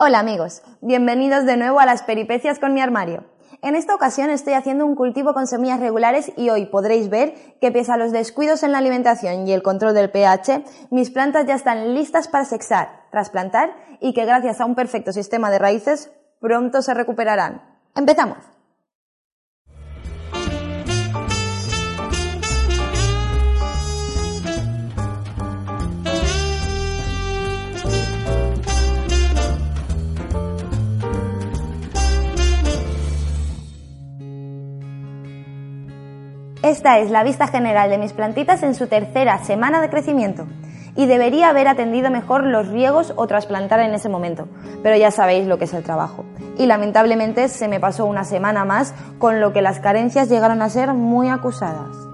Hola amigos, bienvenidos de nuevo a las peripecias con mi armario. En esta ocasión estoy haciendo un cultivo con semillas regulares y hoy podréis ver que pese a los descuidos en la alimentación y el control del pH, mis plantas ya están listas para sexar, trasplantar y que gracias a un perfecto sistema de raíces pronto se recuperarán. ¡Empezamos! Esta es la vista general de mis plantitas en su tercera semana de crecimiento y debería haber atendido mejor los riegos o trasplantar en ese momento, pero ya sabéis lo que es el trabajo. Y lamentablemente se me pasó una semana más, con lo que las carencias llegaron a ser muy acusadas.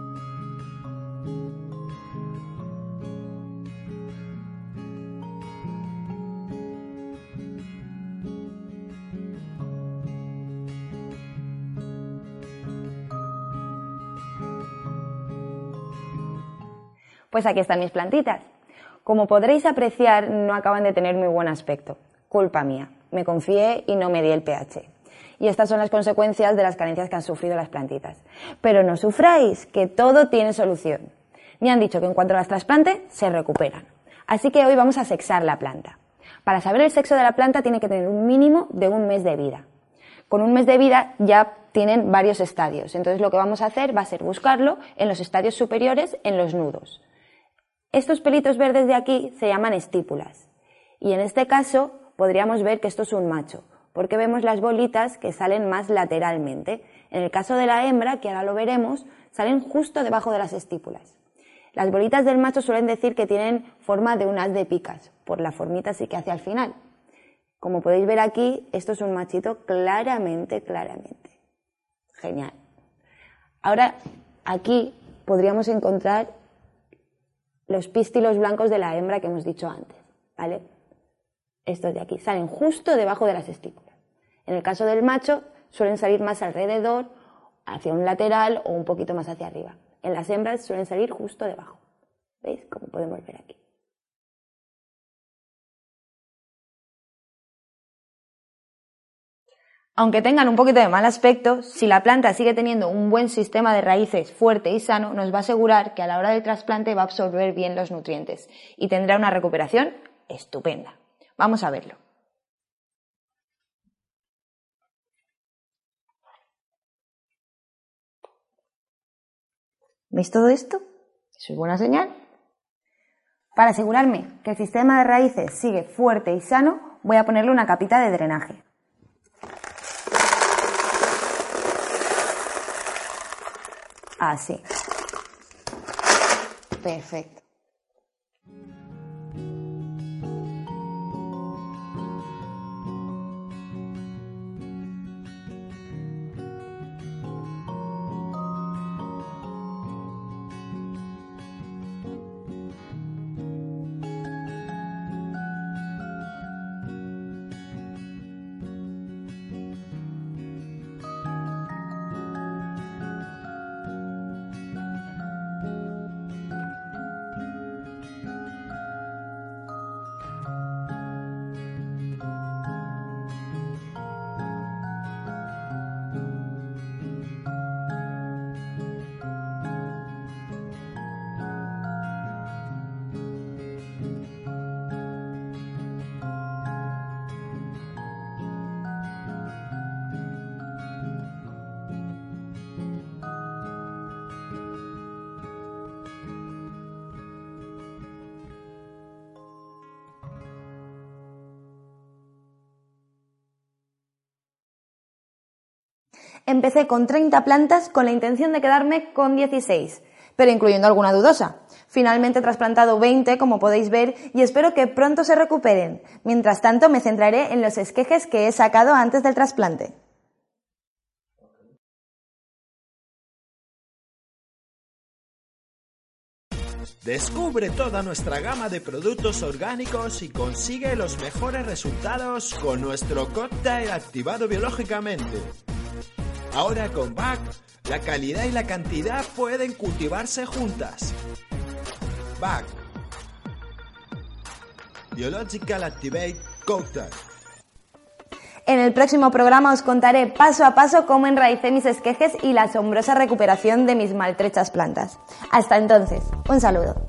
Pues aquí están mis plantitas. Como podréis apreciar, no acaban de tener muy buen aspecto. Culpa mía. Me confié y no me di el pH. Y estas son las consecuencias de las carencias que han sufrido las plantitas. Pero no sufráis, que todo tiene solución. Me han dicho que en cuanto las trasplante, se recuperan. Así que hoy vamos a sexar la planta. Para saber el sexo de la planta tiene que tener un mínimo de un mes de vida. Con un mes de vida ya tienen varios estadios. Entonces lo que vamos a hacer va a ser buscarlo en los estadios superiores, en los nudos. Estos pelitos verdes de aquí se llaman estípulas. Y en este caso podríamos ver que esto es un macho, porque vemos las bolitas que salen más lateralmente. En el caso de la hembra, que ahora lo veremos, salen justo debajo de las estípulas. Las bolitas del macho suelen decir que tienen forma de un haz de picas, por la formita así que hace al final. Como podéis ver aquí, esto es un machito claramente, claramente. Genial. Ahora, aquí podríamos encontrar los pístilos blancos de la hembra que hemos dicho antes, ¿vale? Estos de aquí salen justo debajo de las estípulas. En el caso del macho suelen salir más alrededor, hacia un lateral o un poquito más hacia arriba. En las hembras suelen salir justo debajo. ¿Veis? Como podemos ver aquí. Aunque tengan un poquito de mal aspecto, si la planta sigue teniendo un buen sistema de raíces fuerte y sano, nos va a asegurar que a la hora del trasplante va a absorber bien los nutrientes y tendrá una recuperación estupenda. Vamos a verlo. ¿Veis todo esto? Eso es buena señal. Para asegurarme que el sistema de raíces sigue fuerte y sano, voy a ponerle una capita de drenaje. Así. Perfecto. Empecé con 30 plantas con la intención de quedarme con 16, pero incluyendo alguna dudosa. Finalmente he trasplantado 20, como podéis ver, y espero que pronto se recuperen. Mientras tanto, me centraré en los esquejes que he sacado antes del trasplante. Descubre toda nuestra gama de productos orgánicos y consigue los mejores resultados con nuestro cóctel activado biológicamente. Ahora con BAC, la calidad y la cantidad pueden cultivarse juntas. BAC Biological Activate Cocktail. En el próximo programa os contaré paso a paso cómo enraicé mis esquejes y la asombrosa recuperación de mis maltrechas plantas. Hasta entonces, un saludo.